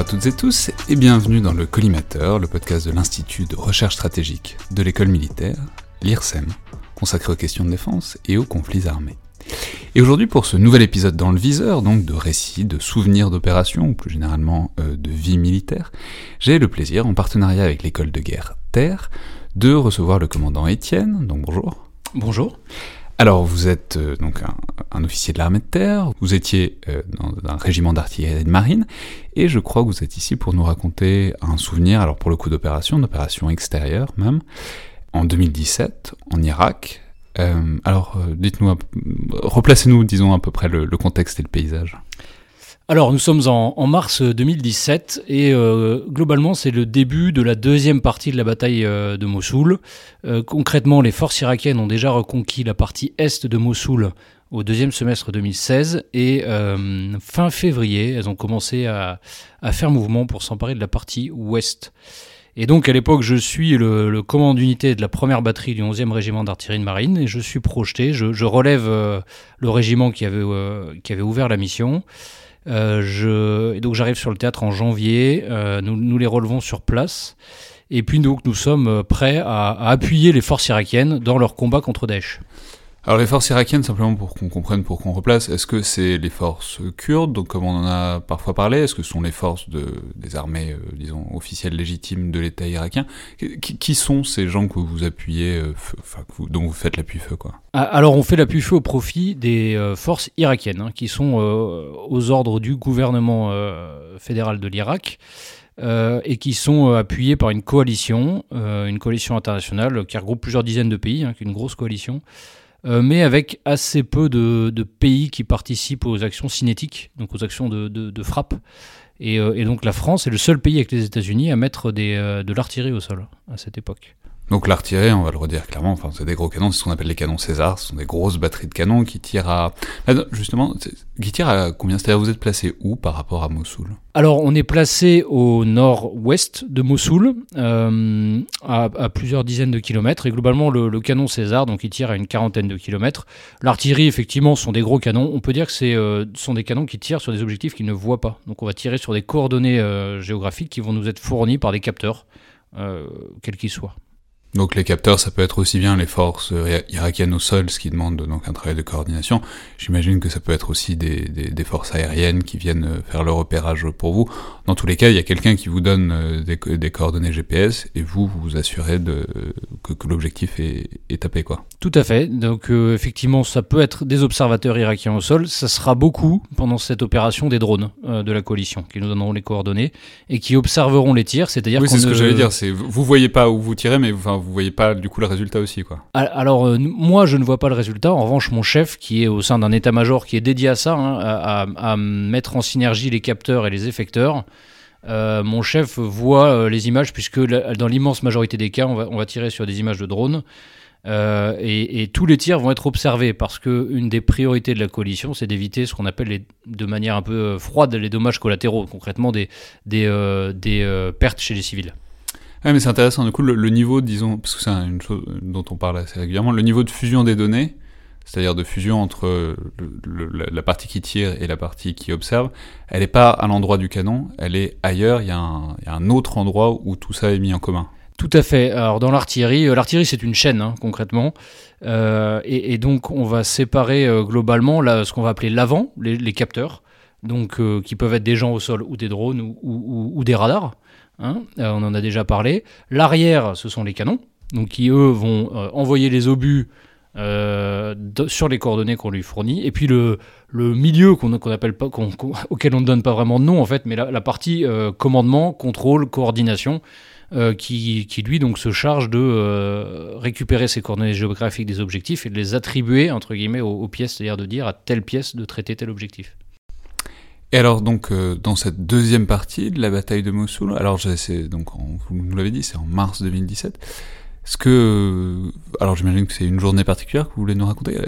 à toutes et tous et bienvenue dans le Collimateur, le podcast de l'Institut de recherche stratégique de l'école militaire, l'IRSEM, consacré aux questions de défense et aux conflits armés. Et aujourd'hui pour ce nouvel épisode dans le viseur, donc de récits, de souvenirs d'opérations, ou plus généralement euh, de vie militaire, j'ai le plaisir, en partenariat avec l'école de guerre Terre, de recevoir le commandant Étienne, donc bonjour. Bonjour. Alors, vous êtes euh, donc un, un officier de l'armée de terre, vous étiez euh, dans un régiment d'artillerie et de marine, et je crois que vous êtes ici pour nous raconter un souvenir, alors pour le coup d'opération, d'opération extérieure même, en 2017, en Irak. Euh, alors, euh, dites-nous, replacez-nous, disons, à peu près le, le contexte et le paysage. Alors, nous sommes en, mars 2017 et euh, globalement, c'est le début de la deuxième partie de la bataille euh, de Mossoul. Euh, concrètement, les forces irakiennes ont déjà reconquis la partie est de Mossoul au deuxième semestre 2016 et euh, fin février, elles ont commencé à, faire mouvement pour s'emparer de la partie ouest. Et donc à l'époque, je suis le, commandant d'unité de la première batterie du 11e régiment d'artillerie de marine et je suis projeté, je, relève euh, le régiment qui avait, euh, qui avait ouvert la mission. Euh, et donc j'arrive sur le théâtre en janvier, euh, nous, nous les relevons sur place, et puis donc nous sommes euh, prêts à, à appuyer les forces irakiennes dans leur combat contre Daesh. Alors, les forces irakiennes, simplement pour qu'on comprenne, pour qu'on replace, est-ce que c'est les forces kurdes, donc comme on en a parfois parlé, est-ce que ce sont les forces de, des armées, euh, disons, officielles légitimes de l'État irakien qui, sont ces gens que vous appuyez, euh, dont vous faites l'appui-feu, quoi? Ah, Alors on fait l'appui-feu au profit des euh, forces irakiennes, hein, qui sont aux ordres du gouvernement fédéral de l'Irak. et qui sont euh, appuyées par une coalition, une coalition internationale qui regroupe plusieurs dizaines de pays, hein, une grosse coalition, euh, mais avec assez peu de, pays qui participent aux actions cinétiques, donc aux actions de, frappe. Et, euh, et donc la France est le seul pays avec les États-Unis à mettre euh, de l'artillerie au sol à cette époque. Donc l'artillerie, on va le redire clairement, enfin c'est des gros canons, c'est ce qu'on appelle les canons César, ce sont des grosses batteries de canons qui tirent à... Ah justement, qui tirent à combien? C'est-à-dire vous êtes placé où par rapport à Mossoul? Alors, on est placé au nord-ouest de Mossoul, euh, à, plusieurs dizaines de kilomètres, et globalement, le, canon César, donc il tire à une quarantaine de kilomètres. L'artillerie, effectivement, sont des gros canons. On peut dire que ce euh, sont des canons qui tirent sur des objectifs qu'ils ne voient pas. Donc, on va tirer sur des coordonnées euh, géographiques qui vont nous être fournies par des capteurs, quels qu'ils soient. Donc les capteurs, ça peut être aussi bien les forces irakiennes au sol, ce qui demande donc un travail de coordination. J'imagine que ça peut être aussi des, des, des forces aériennes qui viennent euh, faire le repérage pour vous. Dans tous les cas, il y a quelqu'un qui vous donne euh, des, des coordonnées GPS et vous vous vous assurez de, que, que l'objectif est, est tapé, quoi. Tout à fait. Donc euh, effectivement, ça peut être des observateurs irakiens au sol. Ça sera beaucoup pendant cette opération des drones euh, de la coalition qui nous donneront les coordonnées et qui observeront les tirs. C'est-à-dire Oui, c'est ce que j'allais dire. C'est vous voyez pas où vous tirez, mais enfin vous voyez pas du coup le résultat aussi, quoi. Al- Alors euh, moi, je ne vois pas le résultat. En revanche, mon chef, qui est au sein d'un état-major qui est dédié à ça, hein, à, mettre en synergie les capteurs et les effecteurs. euh, mon chef voit euh, les images puisque dans l'immense majorité des cas, on va, tirer sur des images de drones. Et, tous les tirs vont être observés parce que une des priorités de la coalition, c'est d'éviter ce qu'on appelle de manière un peu froide les dommages collatéraux, concrètement des, pertes chez les civils. Ouais, mais c'est intéressant. Du coup, le, niveau, disons, parce que c'est une chose dont on parle assez régulièrement, le niveau de fusion des données, c'est-à-dire de fusion entre la- partie qui tire et la partie qui observe, elle n'est pas à l'endroit du canon, elle est ailleurs. Il y, a un, autre endroit où tout ça est mis en commun. Tout à fait. Alors dans l'artillerie, euh, l'artillerie c'est une chaîne hein, concrètement, Euh, et, donc on va séparer euh, globalement là, ce qu'on va appeler l'avant, les, capteurs, donc qui peuvent être des gens au sol ou des drones ou des radars. Hein. Euh, on en a déjà parlé. L'arrière, ce sont les canons, donc qui eux vont euh, envoyer les obus euh, sur les coordonnées qu'on lui fournit. Et puis le, milieu qu'on appelle pas, auquel on ne donne pas vraiment de nom en fait, mais la, partie commandement, contrôle, coordination, qui, lui donc se charge de récupérer ces coordonnées géographiques des objectifs et de les attribuer aux, aux pièces, c'est-à-dire de dire à telle pièce de traiter tel objectif. Et alors donc euh, dans cette deuxième partie de la bataille de Mossoul, alors je- donc vous nous l'avez dit, c'est en mars 2017. Est-ce que euh, alors j'imagine que c'est une journée particulière que vous voulez nous raconter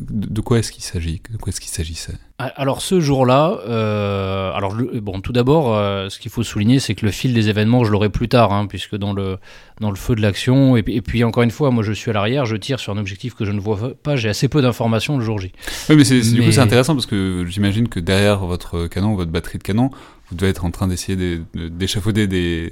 de de quoi est-ce qu'il s'agit? De quoi est-ce qu'il s'agissait? Ah, Alors ce jour-là, euh, alors bon, tout d'abord, euh, ce qu'il faut souligner, c'est que le fil des événements, je l'aurai plus tard, hein, puisque dans le dans le feu de l'action, et, puis- et puis encore une fois, moi je suis à l'arrière, je tire sur un objectif que je ne vois pas, j'ai assez peu d'informations le jour J. Oui, mais, c'est- du coup Mais- c'est intéressant parce que j'imagine que derrière votre canon, votre batterie de canon, vous devez être en train d'essayer des- de- d'échafauder des,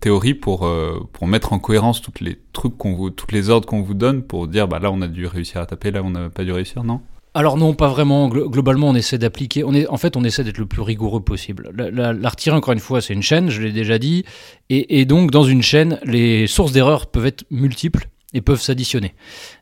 théories pour euh, pour mettre en cohérence toutes les trucs qu'on vous, toutes les ordres qu'on vous donne pour dire bah là on a dû réussir à taper, là on n'a pas dû réussir, non? Alors non, pas vraiment. Glo- Globalement, on essaie d'appliquer. En fait, on essaie d'être le plus rigoureux possible. La- la- encore une fois, c'est une chaîne. Je l'ai déjà dit. Et, et donc, dans une chaîne, les sources d'erreurs peuvent être multiples et peuvent s'additionner.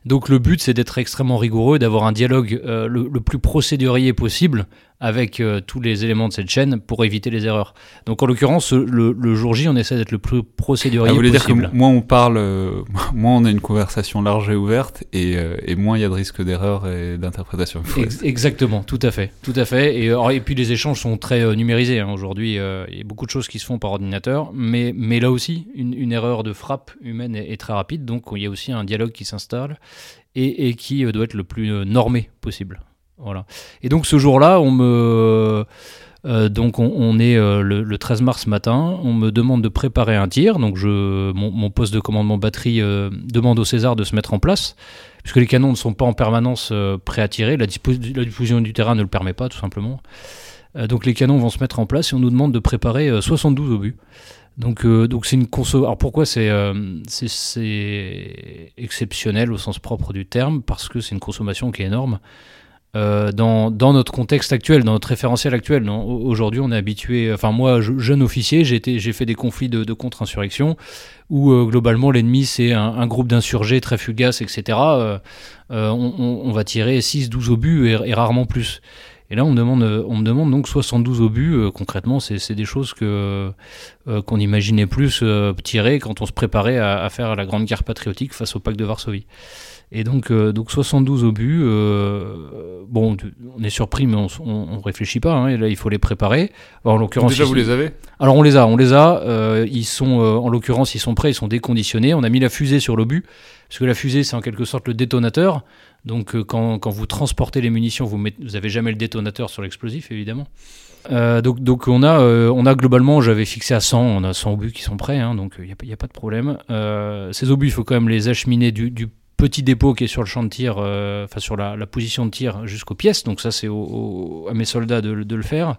Donc, le but, c'est d'être extrêmement rigoureux, d'avoir un dialogue euh, le, le plus procédurier possible avec euh, tous les éléments de cette chaîne pour éviter les erreurs. Donc, en l'occurrence, le, le jour J, on essaie d'être le plus procédurier Ah, vous voulez dire possible. que moins on parle, euh, moins on a une conversation large et ouverte, et, euh, et moins il y a de risque d'erreur et d'interprétation. Ex- exactement, tout à fait, tout à fait. Et, alors, et puis les échanges sont très euh, numérisés hein. aujourd'hui. il y a beaucoup de choses qui se font par ordinateur, mais, mais là aussi, une, une erreur de frappe humaine est, est très rapide. Donc il y a aussi un dialogue qui s'installe et, et qui doit être le plus normé possible. Voilà. Et donc ce jour-là, on me euh, donc on, est euh, le, le 13 mars matin, on me demande de préparer un tir. Donc je, mon, poste de commandement batterie euh, demande au César de se mettre en place, puisque les canons ne sont pas en permanence prêts à tirer. La, diffusion du terrain ne le permet pas, tout simplement. Donc les canons vont se mettre en place et on nous demande de préparer euh, 72 obus. Donc donc c'est une conso. Alors pourquoi c'est- c'est exceptionnel au sens propre du terme? Parce que c'est une consommation qui est énorme. Euh, dans, notre contexte actuel, dans notre référentiel actuel. Aujourd'hui, on est habitué, enfin moi, je- jeune officier, j'ai fait des conflits de, contre-insurrection où euh, globalement l'ennemi c'est un, groupe d'insurgés très fugaces, etc. Euh, on, va tirer 6-12 obus et, rarement plus. Et là, on me demande, on me demande donc 72 obus. concrètement, c'est des choses qu'on imaginait plus tirer quand on se préparait à faire la grande guerre patriotique face au pacte de Varsovie. Et donc, euh, donc 72 obus, euh, bon, on est surpris, mais on, on, on réfléchit pas. hein, et là, il faut les préparer. Alors, en l'occurrence, Déjà ils- vous les avez alors on les a, on les a. euh, ils sont, euh, en l'occurrence, ils sont prêts, ils sont déconditionnés. On a mis la fusée sur l'obus, parce que la fusée, c'est en quelque sorte le détonateur. Donc quand, quand vous transportez les munitions, vous n'avez vous avez jamais le détonateur sur l'explosif, évidemment. Euh, donc, donc on a, euh, on a globalement, j'avais fixé à 100, on a 100 obus qui sont prêts, hein, donc il n'y a, a pas de problème. Euh, ces obus, il faut quand même les acheminer du, du petit dépôt qui est sur le champ de tir, euh, enfin sur la, position de tir jusqu'aux pièces. Donc ça, c'est à mes soldats de, le faire.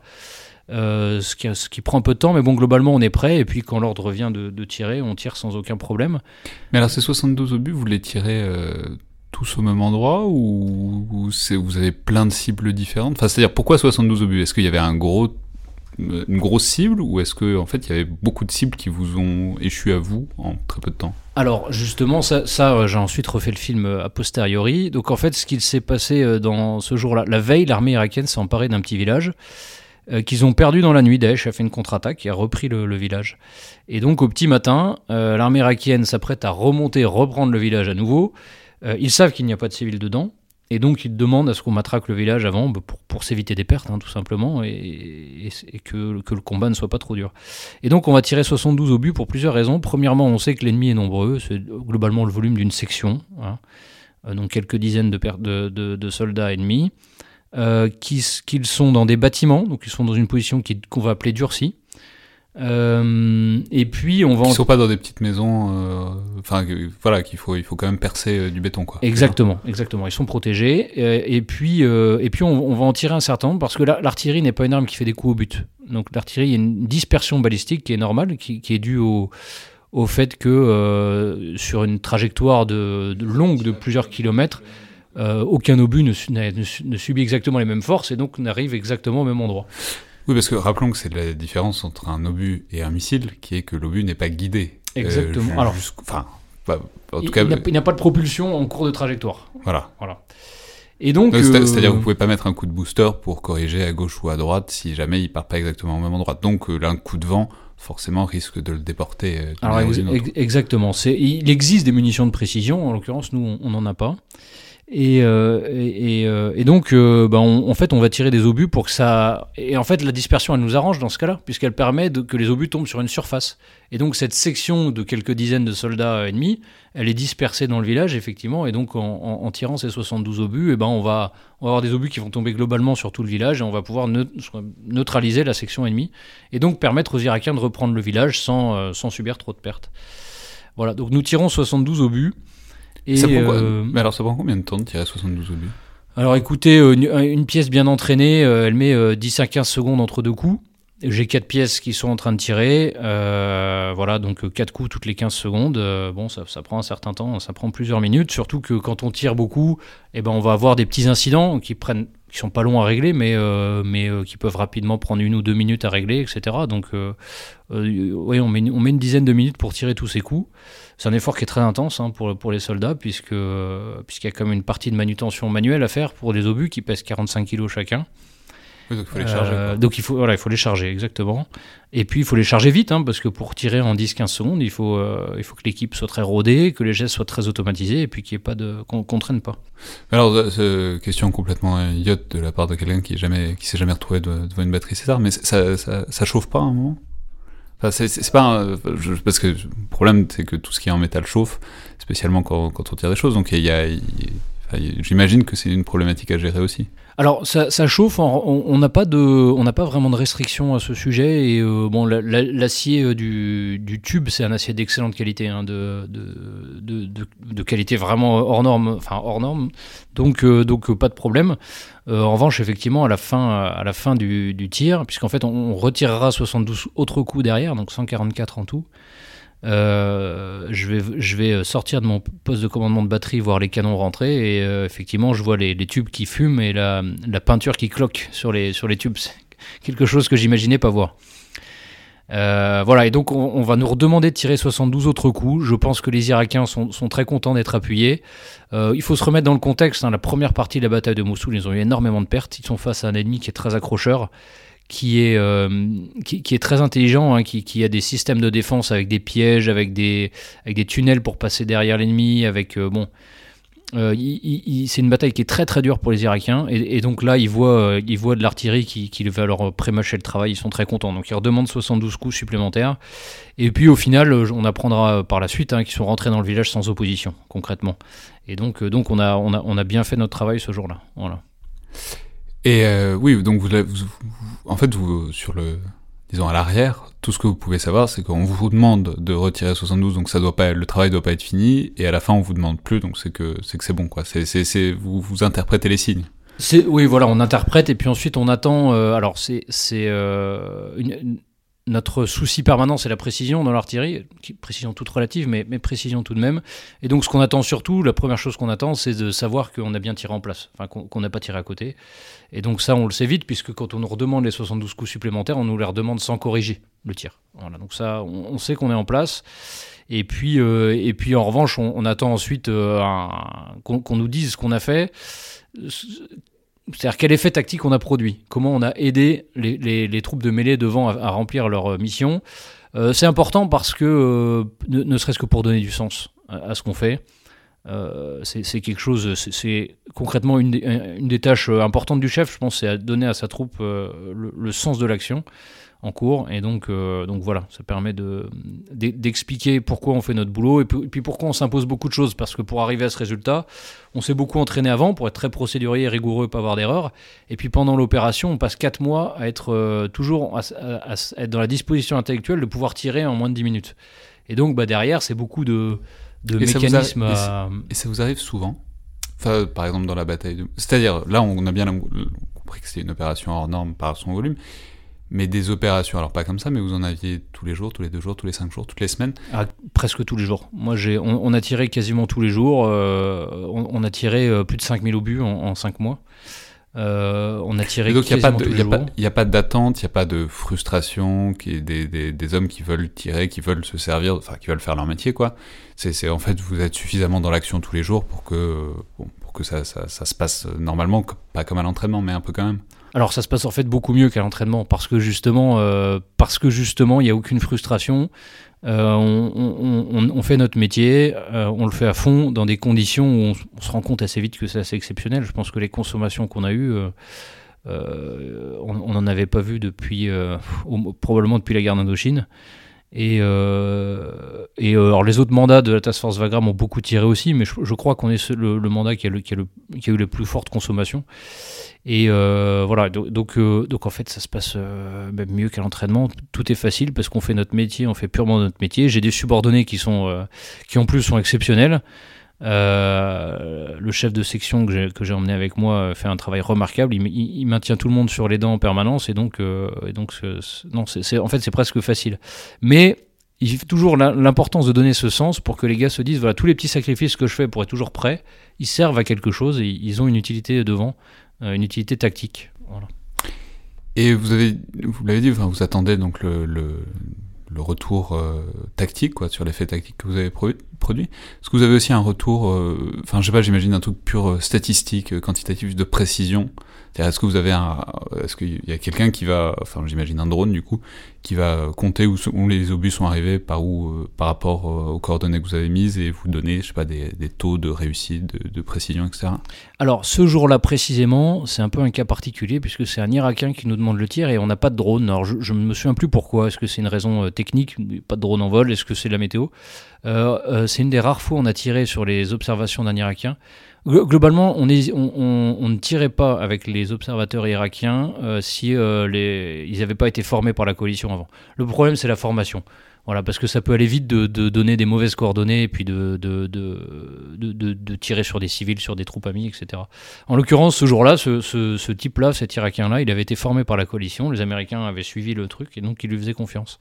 Euh, ce, qui, prend un peu de temps, mais bon, globalement, on est prêt. Et puis, quand l'ordre vient de, de tirer, on tire sans aucun problème. Mais alors ces 72 obus, vous les tirez euh, tous au même endroit ou, ou vous avez plein de cibles différentes? Enfin, c'est-à-dire pourquoi 72 obus? Est-ce qu'il y avait un gros, une grosse cible ou est-ce que en fait il y avait beaucoup de cibles qui vous ont échu à vous en très peu de temps? Alors, justement, ça, ça euh, j'ai ensuite refait le film euh, a posteriori. Donc, en fait, ce qu'il s'est passé euh, dans ce jour-là, la veille, l'armée irakienne s'est emparée d'un petit village euh, qu'ils ont perdu dans la nuit. Daesh a fait une contre-attaque et a repris le, village. Et donc, au petit matin, euh, l'armée irakienne s'apprête à remonter, reprendre le village à nouveau. Euh, ils savent qu'il n'y a pas de civils dedans. Et donc, ils demandent à ce qu'on matraque le village avant bah, pour, pour s'éviter des pertes, hein, tout simplement, et, que, que le combat ne soit pas trop dur. Et donc, on va tirer 72 obus pour plusieurs raisons. Premièrement, on sait que l'ennemi est nombreux, c'est globalement le volume d'une section, hein. Euh, donc quelques dizaines de, de- soldats ennemis, euh, qu'ils sont dans des bâtiments, donc ils sont dans une position qu'on va appeler durcie. Euh, et puis, on va en sont pas dans des petites maisons, euh, enfin que- voilà, qu'il faut, il faut quand même percer euh, du béton quoi. Exactement, exactement. Ils sont protégés. Euh, et puis, euh, et puis on, on va en tirer un certain nombre parce que la- l'artillerie n'est pas une arme qui fait des coups au but. Donc l'artillerie, il y a une dispersion balistique qui est normale, qui, qui est due au, au fait que euh, sur une trajectoire de, de longue de plusieurs kilomètres, euh, aucun obus ne, ne ne subit exactement les mêmes forces et donc n'arrive exactement au même endroit. Oui, parce que rappelons que c'est la différence entre un obus et un missile, qui est que l'obus n'est pas guidé. Exactement. ju- Alors- enfin, en tout il, cas, il n'a- pas de propulsion en cours de trajectoire. voilà. Voilà. Et donc, Donc, c'est- euh, C'est-à-dire que vous pouvez pas mettre un coup de booster pour corriger à gauche ou à droite si jamais il part pas exactement au même endroit. Donc euh, là, un coup de vent, forcément, risque de le déporter. euh, Alors ex- exactement. Il existe des munitions de précision. En l'occurrence, nous, on n'en a pas. Et, euh, euh, et donc, euh, bah, on- en fait, on va tirer des obus pour que ça. Et en fait, la dispersion, elle nous arrange dans ce cas-là, puisqu'elle permet de, que les obus tombent sur une surface. Et donc, cette section de quelques dizaines de soldats ennemis, elle est dispersée dans le village, effectivement. Et donc, en, tirant ces 72 obus, et ben, on, va, on va avoir des obus qui vont tomber globalement sur tout le village et on va pouvoir neut- neutraliser la section ennemie. Et donc, permettre aux Irakiens de reprendre le village sans, sans subir trop de pertes. Voilà, donc nous tirons 72 obus. Et, Ça prend quoi euh, Mais alors, ça prend combien de temps de tirer 72 obus? Alors écoutez, euh, une, une pièce bien entraînée, euh, elle met euh, 10 à 15 secondes entre deux coups. J'ai quatre pièces qui sont en train de tirer. euh, voilà, donc euh, quatre coups toutes les 15 secondes. Euh, bon, ça, prend un certain temps, ça prend plusieurs minutes. Surtout que quand on tire beaucoup, eh ben, on va avoir des petits incidents qui prennent qui sont pas longs à régler, mais, euh, mais qui peuvent rapidement prendre une ou deux minutes à régler, etc. Donc, ouais, on met, on met une dizaine de minutes pour tirer tous ces coups. C'est un effort qui est très intense hein, pour, pour les soldats, puisque, puisqu'il y a quand même une partie de manutention manuelle à faire pour des obus qui pèsent 45 kg chacun. Oui, donc il faut les charger. Euh, quoi. donc il faut, voilà, il faut les charger, exactement. Et puis il faut les charger vite, hein, parce que pour tirer en 10-15 secondes, il faut, euh, il faut que l'équipe soit très rodée, que les gestes soient très automatisés, et puis qu'il ait pas de, qu'on qu'on traîne pas. Alors, euh, question complètement idiote de la part de quelqu'un qui jamais, qui s'est jamais retrouvé de- devant une batterie César, mais ça, ça, ça chauffe pas à un moment? Enfin, c'est- pas un- je- parce que le problème c'est que tout ce qui est en métal chauffe, spécialement quand, quand on tire des choses. Donc il y a, j'imagine que c'est une problématique à gérer aussi. Alors ça, ça chauffe, on n'a pas de, on n'a pas vraiment de restrictions à ce sujet et euh, bon la- la- l'acier euh, du, du tube c'est un acier d'excellente qualité, hein, de, de, de, de- de qualité vraiment hors norme, enfin hors norme, donc euh, donc euh, pas de problème. Euh, en revanche effectivement à la fin à la fin du, du tir, puisqu'en fait on, on retirera 72 autres coups derrière, donc 144 en tout. Euh, je, vais, vais sortir de mon poste de commandement de batterie, voir les canons rentrer, et euh, effectivement, je vois les, tubes qui fument et la, peinture qui cloque sur les, tubes. C'est quelque chose que j'imaginais pas voir. Euh, voilà, et donc on, va nous redemander de tirer 72 autres coups. Je pense que les Irakiens sont, très contents d'être appuyés. Euh, il faut se remettre dans le contexte. hein. la première partie de la bataille de Mossoul, ils ont eu énormément de pertes. Ils sont face à un ennemi qui est très accrocheur, qui est, euh, qui, est très intelligent, hein, qui, a des systèmes de défense avec des pièges, avec des, avec des tunnels pour passer derrière l'ennemi, avec euh, bon. Euh, c'est une bataille qui est très très dure pour les Irakiens. Et, donc là ils voient, ils voient de l'artillerie qui, qui va leur prémâcher le travail, ils sont très contents. Donc ils redemandent 72 coups supplémentaires. Et puis au final on apprendra par la suite hein, qu'ils sont rentrés dans le village sans opposition concrètement. Et donc, donc on, a, on, a, on a bien fait notre travail ce jour-là. Voilà. Et euh, oui, donc vous, vous- en fait, vous, sur le, disons à l'arrière, tout ce que vous pouvez savoir, c'est qu'on vous demande de retirer 72, donc ça doit pas, le travail doit pas être fini, et à la fin on vous demande plus, donc c'est que c'est que c'est bon quoi. Vous vous interprétez les signes. Oui, voilà, on interprète et puis ensuite on attend. euh, alors c'est c'est euh, notre souci permanent, c'est la précision dans l'artillerie, précision toute relative, mais, précision tout de même. Et donc ce qu'on attend surtout, la première chose qu'on attend, c'est de savoir qu'on a bien tiré en place, enfin qu'on n'a pas tiré à côté. Et donc ça, on le sait vite, puisque quand on nous redemande les 72 coups supplémentaires, on nous les redemande sans corriger le tir. Voilà, donc ça, on, sait qu'on est en place. Et puis, euh, et puis en revanche, on, attend ensuite euh, qu'on nous dise ce qu'on a fait. C'est-à-dire quel effet tactique on a produit, comment on a aidé les, troupes de mêlée devant à, remplir leur euh, mission? Euh, c'est important parce que, euh, ne, serait-ce que pour donner du sens à, ce qu'on fait, c'est quelque chose, c'est- concrètement une des, tâches importantes du chef, je pense, c'est donner à sa troupe le sens de l'action en cours. Et donc, euh, donc voilà, ça permet de- d'e- d'expliquer pourquoi on fait notre boulot et puis, et pourquoi on s'impose beaucoup de choses. Parce que pour arriver à ce résultat, on s'est beaucoup entraîné avant pour être très procédurier, rigoureux, pas avoir d'erreur. Et puis pendant l'opération, on passe 4 mois à être euh, toujours à, à- à être dans la disposition intellectuelle de pouvoir tirer en moins de 10 minutes. Et donc bah, derrière, c'est beaucoup de, de Et mécanismes a- et à... Et ça vous arrive souvent? Enfin, par exemple dans la bataille de... C'est-à-dire, là on a bien compris que c'était une opération hors norme par son volume, mais des opérations, alors pas comme ça, mais vous en aviez tous les jours, tous les deux jours, tous les cinq jours, toutes les semaines? Ah, presque tous les jours. Moi, j'ai, on, on a tiré quasiment tous les jours. euh, on, on a tiré euh, plus de 5000 obus en, en 5 mois. Euh, on a tiré donc il n'y a, pas de- quasiment tous les y a pas- jours. il y a pas d'attente, il n'y a pas de frustration, qui des, des, des hommes qui veulent tirer, qui veulent se servir, enfin qui veulent faire leur métier, quoi. C'est en fait, vous êtes suffisamment dans l'action tous les jours pour que, bon, pour que ça, ça, ça se passe normalement, pas comme à l'entraînement, mais un peu quand même. Alors ça se passe en fait beaucoup mieux qu'à l'entraînement parce que justement, euh, parce que justement, il n'y a aucune frustration. Euh, on, fait notre métier, euh, on le fait à fond dans des conditions où on, se rend compte assez vite que c'est assez exceptionnel. Je pense que les consommations qu'on a eues, on n'en avait pas vu depuis probablement depuis la guerre d'Indochine. Et, euh, euh, alors les autres mandats de la Task Force Vagram ont beaucoup tiré aussi, mais je, crois qu'on est le, mandat qui a, eu les plus fortes consommations. Et euh, voilà, donc, en fait, ça se passe même mieux qu'à l'entraînement. Tout est facile parce qu'on fait notre métier, on fait purement notre métier. J'ai des subordonnés qui sont, qui en plus sont exceptionnels. Euh, le chef de section que j'ai, emmené avec moi euh, fait un travail remarquable. Il, maintient tout le monde sur les dents en permanence et donc, euh, non, en fait, c'est presque facile. Mais il toujours l'im- l'importance de donner ce sens pour que les gars se disent voilà, tous les petits sacrifices que je fais pour être toujours prêt, ils servent à quelque chose et ils ont une utilité devant, une utilité tactique. Et vous avez, vous l'avez dit, vous attendez donc le, le retour euh, tactique, quoi, sur l'effet tactique que vous avez pro- produit. Est-ce que vous avez aussi un retour, euh, enfin, je sais pas, j'imagine un truc pur euh, statistique, quantitatif, de précision. Est-ce que vous avez un, est-ce qu'il y a quelqu'un qui va, enfin, j'imagine un drone du coup, qui va compter où, les obus sont arrivés, par où, euh, par rapport euh, aux coordonnées que vous avez mises et vous donner, je sais pas, des, taux de réussite, de, précision, etc. Alors, ce jour-là précisément, c'est un peu un cas particulier puisque c'est un Irakien qui nous demande le tir et on n'a pas de drone. Alors, je, ne me souviens plus pourquoi. Est-ce que c'est une raison euh, technique? Pas de drone en vol Est-ce que c'est la météo? Euh, euh, C'est une des rares fois où on a tiré sur les observations d'un Irakien. Glo- Globalement, on, ne tirait pas avec les observateurs irakiens euh, si euh, ils n'avaient pas été formés par la coalition avant. Le problème, c'est la formation. Voilà, parce que ça peut aller vite de, donner des mauvaises coordonnées et puis de, tirer sur des civils, sur des troupes amies, etc. En l'occurrence, ce jour-là, ce, ce- ce type-là, cet Irakien-là, il avait été formé par la coalition, les Américains avaient suivi le truc et donc ils lui faisaient confiance.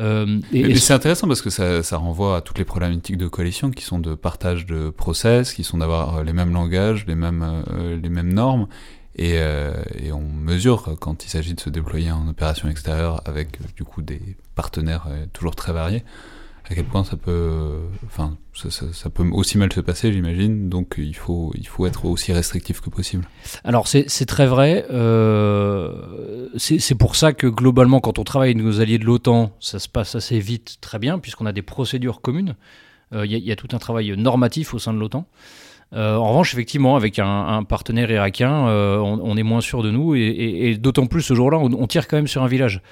Euh, et- c'est intéressant parce que ça, ça renvoie à toutes les problématiques de coalition qui sont de partage de process, qui sont d'avoir euh, les mêmes langages, les mêmes, euh, les mêmes normes. Et, euh, et on mesure quand il s'agit de se déployer en opération extérieure avec du coup des partenaires toujours très variés, à quel point ça peut, enfin, ça, peut aussi mal se passer, j'imagine. Donc il faut, il faut être aussi restrictif que possible. Alors c'est très vrai. euh, c'est pour ça que globalement, quand on travaille avec nos alliés de l'OTAN, ça se passe assez vite, très bien, puisqu'on a des procédures communes. Euh, il y a tout un travail normatif au sein de l'OTAN. Euh, en revanche, effectivement, avec un, partenaire irakien, euh, on, est moins sûr de nous, et, d'autant plus ce jour-là, on, tire quand même sur un village.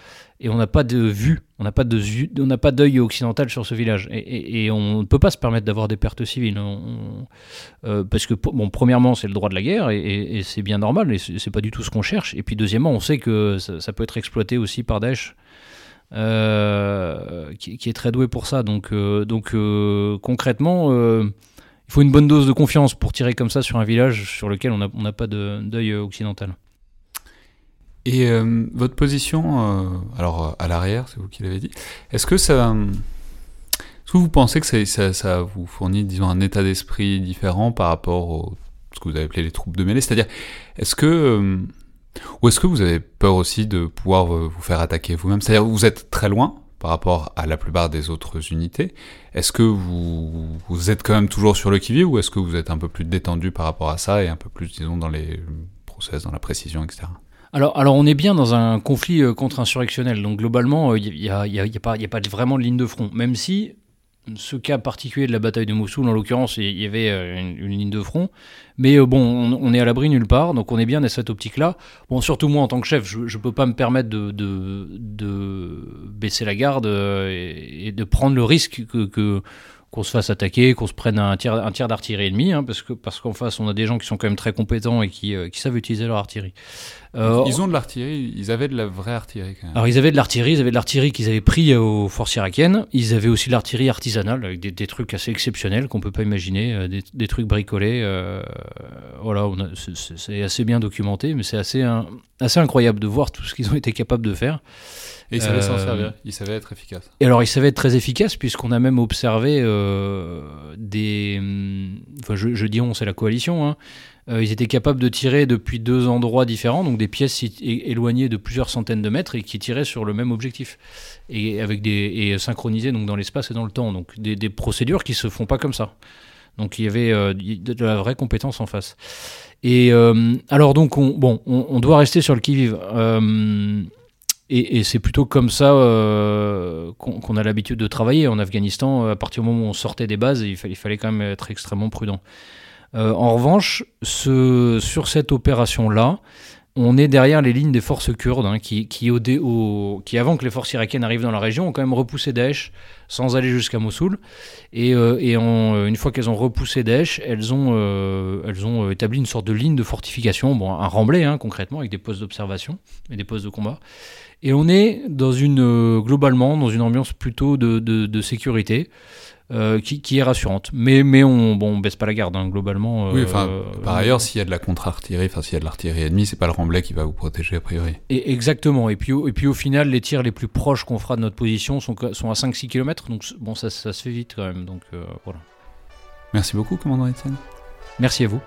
Et on n'a pas de vue, on n'a pas d'œil occidental sur ce village. Et, on ne peut pas se permettre d'avoir des pertes civiles. Euh, parce que, premièrement, c'est le droit de la guerre, et, c'est bien normal, et c'est pas du tout ce qu'on cherche. Et puis, deuxièmement, on sait que ça, peut être exploité aussi par Daesh. qui, est très doué pour ça. Donc, concrètement, faut une bonne dose de confiance pour tirer comme ça sur un village sur lequel on n'a pas d'œil occidental. Et euh, votre position, euh, alors euh, à l'arrière, c'est vous qui l'avez dit, est-ce que ça. euh, Est-ce que vous pensez que ça, vous fournit, disons, un état d'esprit différent par rapport au ce que vous avez appelé les troupes de mêlée? C'est-à-dire, est-ce que. euh, ou est-ce que vous avez peur aussi de pouvoir euh, vous faire attaquer vous-même? C'est-à-dire, vous êtes très loin par rapport à la plupart des autres unités. Est-ce que vous, êtes quand même toujours sur le qui-vive ou est-ce que vous êtes un peu plus détendu par rapport à ça et un peu plus, disons, dans les process, dans la précision, etc. Alors, alors, on est bien dans un conflit euh, contre-insurrectionnel. Donc, globalement, il n'y a, a- pas, vraiment de ligne de front. Même si, ce cas particulier de la bataille de Mossoul, en l'occurrence, il y avait euh, une, ligne de front. Mais euh, bon, on, on est à l'abri nulle part. Donc, on est bien dans cette optique-là. Bon, surtout moi, en tant que chef, je ne peux pas me permettre de, de, de baisser la garde euh, et, et de prendre le risque que. que qu'on se fasse attaquer, qu'on se prenne un tir, un tir d'artillerie ennemi, hein, parce que parce qu'en face on a des gens qui sont quand même très compétents et qui, euh, qui savent utiliser leur artillerie. Euh, Ils ont de l'artillerie, ils avaient de la vraie artillerie quand même. alors ils avaient de l'artillerie, ils avaient de l'artillerie qu'ils avaient pris aux forces irakiennes. Ils avaient aussi de l'artillerie artisanale avec des, des trucs assez exceptionnels qu'on peut pas imaginer, euh, des, des trucs bricolés. euh, voilà, c'est- assez bien documenté, mais c'est assez un- assez incroyable de voir tout ce qu'ils ont été capables de faire. Et ils savaient s'en euh, servir, ils savaient être efficaces. Et alors, ils savaient être très efficaces, puisqu'on a même observé euh, des. hum, Enfin, je, je dis on, c'est la coalition, hein, Euh, ils étaient capables de tirer depuis deux endroits différents, donc des pièces éloignées de plusieurs centaines de mètres et qui tiraient sur le même objectif et avec des et synchronisés donc dans l'espace et dans le temps. Donc des, des, procédures qui se font pas comme ça. Donc il y avait euh, de la vraie compétence en face. Et euh, alors donc on, bon, on, on, doit rester sur le qui vive. Et, c'est plutôt comme ça qu'on a l'habitude de travailler en Afghanistan. À partir du moment où on sortait des bases, il fallait, quand même être extrêmement prudent. Euh, en revanche, sur cette opération-là, on est derrière les lignes des forces kurdes hein, qui, qui, avant que les forces irakiennes arrivent dans la région, ont quand même repoussé Daesh sans aller jusqu'à Mossoul. Et, euh, et en, une fois qu'elles ont repoussé Daesh, elles ont, euh, elles ont établi une sorte de ligne de fortification, bon, un remblai hein, concrètement, avec des postes d'observation et des postes de combat. Et on est dans une, globalement dans une ambiance plutôt de, de, de sécurité. Euh, qui, est rassurante. Mais, mais on, bon, baisse pas la garde, hein, globalement. oui, euh, par ailleurs, s'il y a de la contre-artillerie, enfin, s'il y a de l'artillerie ennemie, c'est pas le remblai qui va vous protéger a priori. Et exactement. Et puis, et puis au final, les tirs les plus proches qu'on fera de notre position sont, sont à 5-6 km, donc bon, ça, ça, se fait vite quand même. Donc euh, voilà. Merci beaucoup, commandant Etienne. Merci à vous.